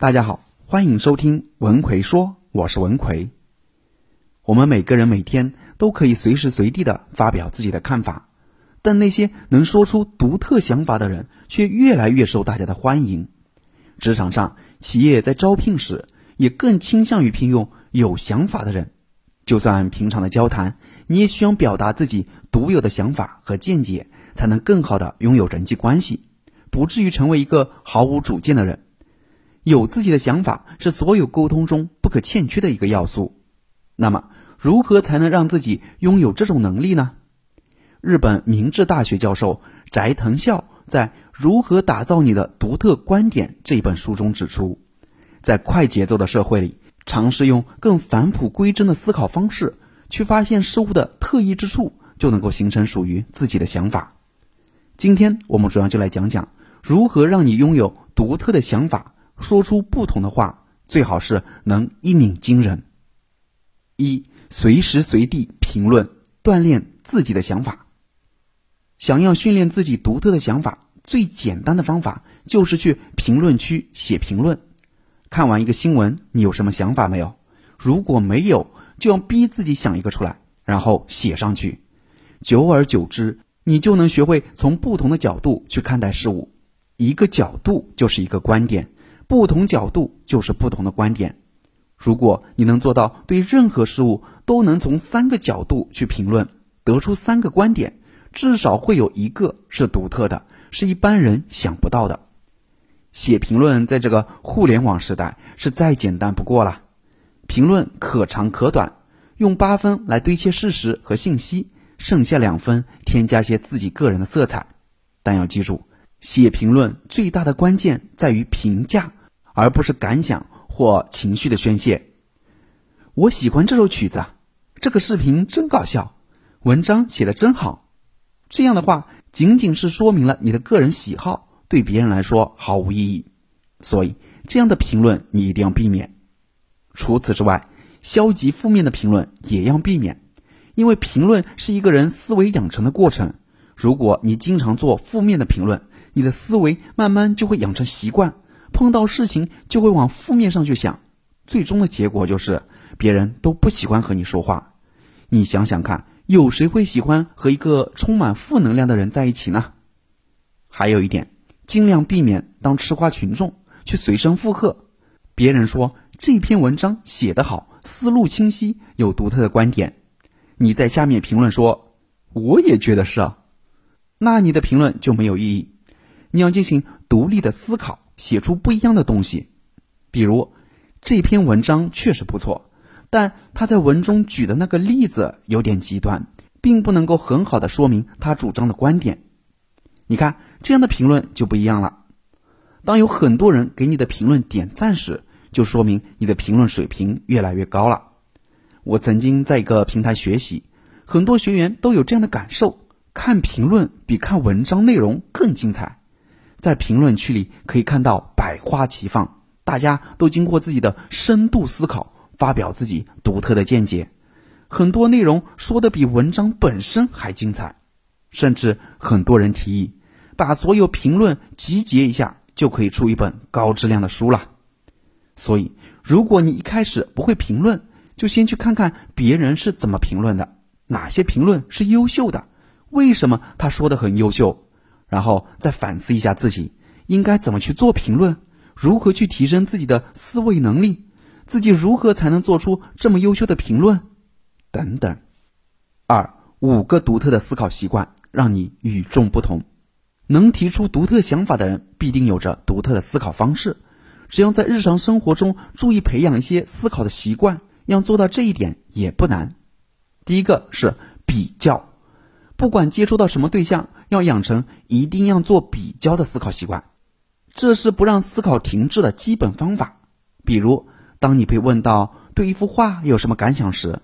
大家好，欢迎收听文奎说，我是文奎。我们每个人每天都可以随时随地的发表自己的看法，但那些能说出独特想法的人却越来越受大家的欢迎。职场上，企业在招聘时也更倾向于聘用有想法的人。就算平常的交谈，你也需要表达自己独有的想法和见解，才能更好的拥有人际关系，不至于成为一个毫无主见的人。有自己的想法是所有沟通中不可欠缺的一个要素。那么，如何才能让自己拥有这种能力呢？日本明治大学教授斋藤孝在《如何打造你的独特观点》这本书中指出，在快节奏的社会里，尝试用更返璞归真的思考方式去发现事物的特异之处，就能够形成属于自己的想法。今天我们主要就来讲讲如何让你拥有独特的想法。说出不同的话，最好是能一鸣惊人。一，随时随地评论，锻炼自己的想法。想要训练自己独特的想法，最简单的方法就是去评论区写评论。看完一个新闻，你有什么想法没有？如果没有，就要逼自己想一个出来，然后写上去。久而久之，你就能学会从不同的角度去看待事物。一个角度就是一个观点。不同角度就是不同的观点。如果你能做到对任何事物都能从三个角度去评论，得出三个观点，至少会有一个是独特的，是一般人想不到的。写评论在这个互联网时代是再简单不过了。评论可长可短，用八分来堆砌事实和信息，剩下两分添加些自己个人的色彩。但要记住，写评论最大的关键在于评价。而不是感想或情绪的宣泄。我喜欢这首曲子，这个视频真搞笑，文章写的真好。这样的话，仅仅是说明了你的个人喜好，对别人来说毫无意义。所以，这样的评论你一定要避免。除此之外，消极负面的评论也要避免，因为评论是一个人思维养成的过程。如果你经常做负面的评论，你的思维慢慢就会养成习惯。碰到事情就会往负面上去想，最终的结果就是别人都不喜欢和你说话。你想想看，有谁会喜欢和一个充满负能量的人在一起呢？还有一点，尽量避免当吃瓜群众去随声附和。别人说这篇文章写得好，思路清晰，有独特的观点，你在下面评论说我也觉得是啊，那你的评论就没有意义。你要进行独立的思考。写出不一样的东西，比如这篇文章确实不错，但他在文中举的那个例子有点极端，并不能够很好的说明他主张的观点。你看这样的评论就不一样了。当有很多人给你的评论点赞时，就说明你的评论水平越来越高了。我曾经在一个平台学习，很多学员都有这样的感受：看评论比看文章内容更精彩。在评论区里可以看到百花齐放，大家都经过自己的深度思考，发表自己独特的见解，很多内容说的比文章本身还精彩，甚至很多人提议把所有评论集结一下，就可以出一本高质量的书了。所以，如果你一开始不会评论，就先去看看别人是怎么评论的，哪些评论是优秀的，为什么他说的很优秀。然后再反思一下自己应该怎么去做评论，如何去提升自己的思维能力，自己如何才能做出这么优秀的评论，等等。二五个独特的思考习惯，让你与众不同。能提出独特想法的人，必定有着独特的思考方式。只要在日常生活中注意培养一些思考的习惯，要做到这一点也不难。第一个是比较，不管接触到什么对象。要养成一定要做比较的思考习惯，这是不让思考停滞的基本方法。比如，当你被问到对一幅画有什么感想时，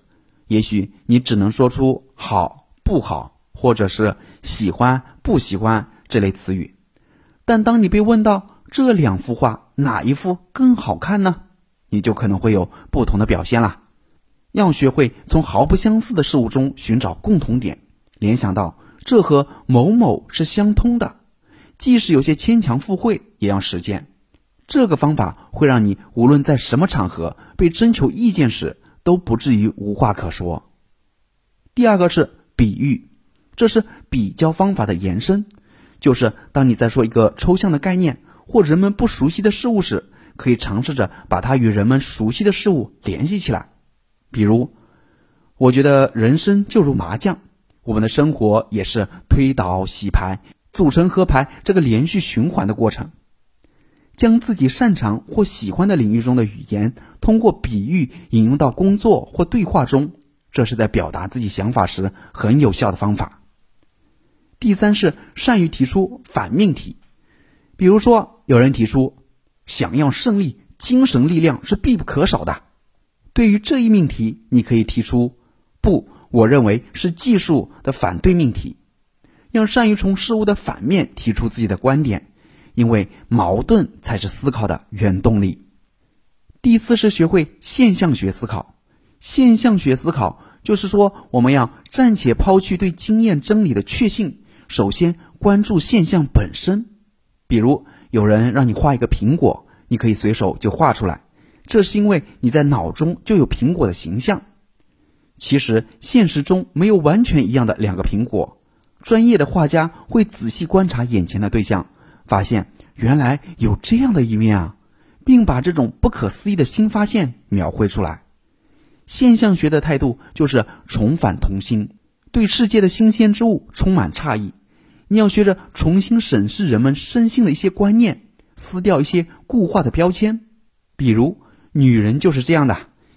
也许你只能说出好、不好，或者是喜欢、不喜欢这类词语。但当你被问到这两幅画哪一幅更好看呢？你就可能会有不同的表现啦。要学会从毫不相似的事物中寻找共同点，联想到。这和某某是相通的，即使有些牵强附会，也要实践。这个方法会让你无论在什么场合被征求意见时，都不至于无话可说。第二个是比喻，这是比较方法的延伸，就是当你在说一个抽象的概念或人们不熟悉的事物时，可以尝试着把它与人们熟悉的事物联系起来。比如，我觉得人生就如麻将，我们的生活也是推倒洗牌、组成合牌这个连续循环的过程。将自己擅长或喜欢的领域中的语言，通过比喻引用到工作或对话中，这是在表达自己想法时很有效的方法。第三是善于提出反命题，比如说有人提出，想要胜利，精神力量是必不可少的。对于这一命题，你可以提出不，我认为是技术的反对命题，要善于从事物的反面提出自己的观点。因为矛盾才是思考的原动力。第四是学会现象学思考。现象学思考就是说，我们要暂且抛去对经验真理的确信，首先关注现象本身。比如，有人让你画一个苹果，你可以随手就画出来，这是因为你在脑中就有苹果的形象。其实，现实中没有完全一样的两个苹果。专业的画家会仔细观察眼前的对象。发现原来有这样的一面啊，并把这种不可思议的新发现描绘出来。现象学的态度就是重返童心，对世界的新鲜之物充满诧异。你要学着重新审视人们身心的一些观念，撕掉一些固化的标签，比如女人就是这样的，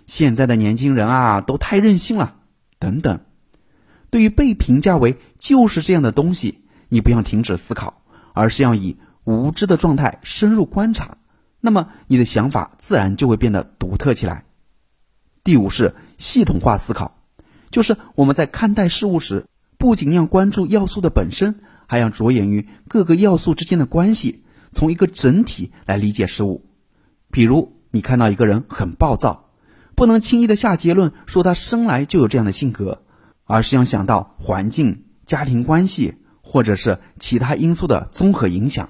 现在的年轻人啊都太任性了，等等。对于被评价为就是这样的东西，你不要停止思考。而是要以无知的状态深入观察，那么你的想法自然就会变得独特起来。第五是系统化思考，就是我们在看待事物时，不仅要关注要素的本身，还要着眼于各个要素之间的关系，从一个整体来理解事物。比如，你看到一个人很暴躁，不能轻易的下结论说他生来就有这样的性格，而是要想到环境、家庭关系。或者是其他因素的综合影响。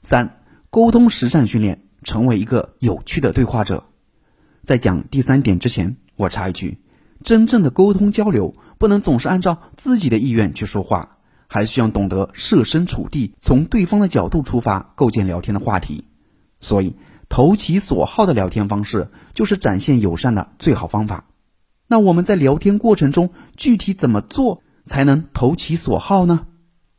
三、沟通实战训练，成为一个有趣的对话者。在讲第三点之前，我插一句：真正的沟通交流，不能总是按照自己的意愿去说话，还需要懂得设身处地，从对方的角度出发，构建聊天的话题。所以，投其所好的聊天方式，就是展现友善的最好方法。那我们在聊天过程中，具体怎么做？才能投其所好呢？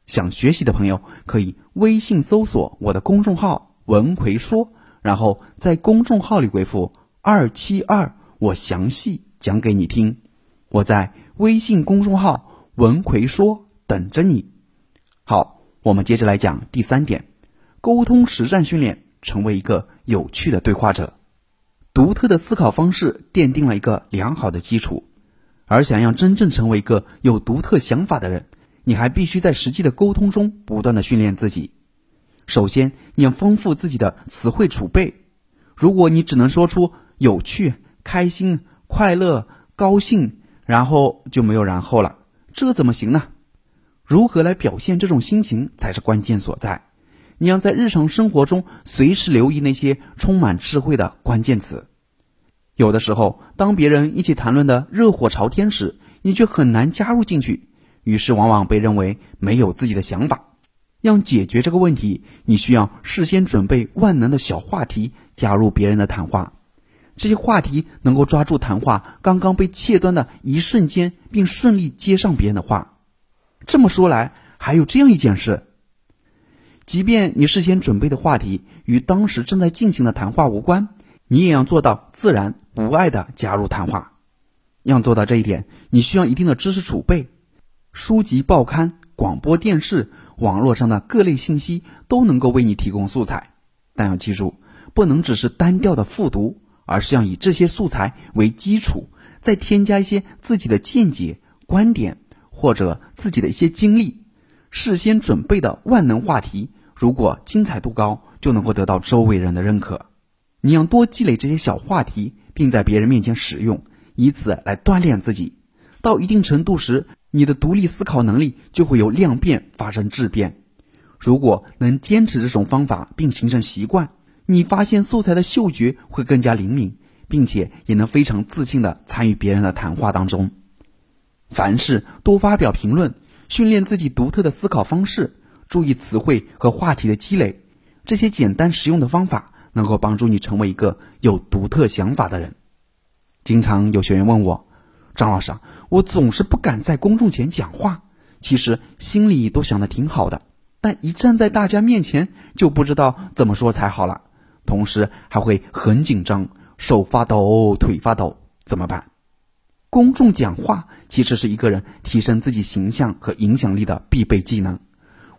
想学习的朋友可以微信搜索我的公众号“文奎说”，然后在公众号里回复“二七二”，我详细讲给你听。我在微信公众号“文奎说”等着你。好，我们接着来讲第三点：沟通实战训练，成为一个有趣的对话者。独特的思考方式奠定了一个良好的基础。而想要真正成为一个有独特想法的人，你还必须在实际的沟通中不断的训练自己。首先，你要丰富自己的词汇储备。如果你只能说出有趣、开心、快乐、高兴，然后就没有然后了，这怎么行呢？如何来表现这种心情才是关键所在。你要在日常生活中随时留意那些充满智慧的关键词。有的时候，当别人一起谈论的热火朝天时，你却很难加入进去，于是往往被认为没有自己的想法。要解决这个问题，你需要事先准备万能的小话题，加入别人的谈话。这些话题能够抓住谈话刚刚被切断的一瞬间，并顺利接上别人的话。这么说来，还有这样一件事：即便你事先准备的话题与当时正在进行的谈话无关。你也要做到自然无碍的加入谈话。要做到这一点，你需要一定的知识储备，书籍、报刊、广播电视、网络上的各类信息都能够为你提供素材。但要记住，不能只是单调的复读，而是要以这些素材为基础，再添加一些自己的见解、观点或者自己的一些经历。事先准备的万能话题，如果精彩度高，就能够得到周围人的认可。你要多积累这些小话题，并在别人面前使用，以此来锻炼自己。到一定程度时，你的独立思考能力就会由量变发生质变。如果能坚持这种方法并形成习惯，你发现素材的嗅觉会更加灵敏，并且也能非常自信的参与别人的谈话当中。凡事多发表评论，训练自己独特的思考方式，注意词汇和话题的积累。这些简单实用的方法能够帮助你成为一个有独特想法的人。经常有学员问我，张老师，啊，我总是不敢在公众前讲话，其实心里都想的挺好的，但一站在大家面前就不知道怎么说才好了，同时还会很紧张，手发抖，腿发抖，怎么办？公众讲话其实是一个人提升自己形象和影响力的必备技能。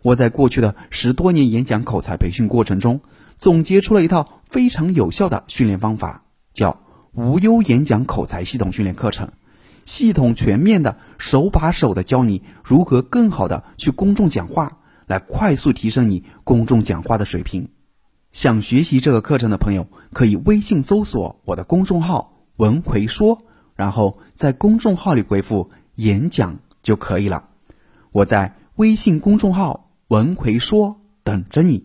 我在过去的十多年演讲口才培训过程中，总结出了一套非常有效的训练方法，叫无忧演讲口才系统训练课程，系统全面的、手把手的教你如何更好的去公众讲话，来快速提升你公众讲话的水平。想学习这个课程的朋友，可以微信搜索我的公众号“文奎说”，然后在公众号里回复“演讲”就可以了。我在微信公众号。文奎说：“等着你。”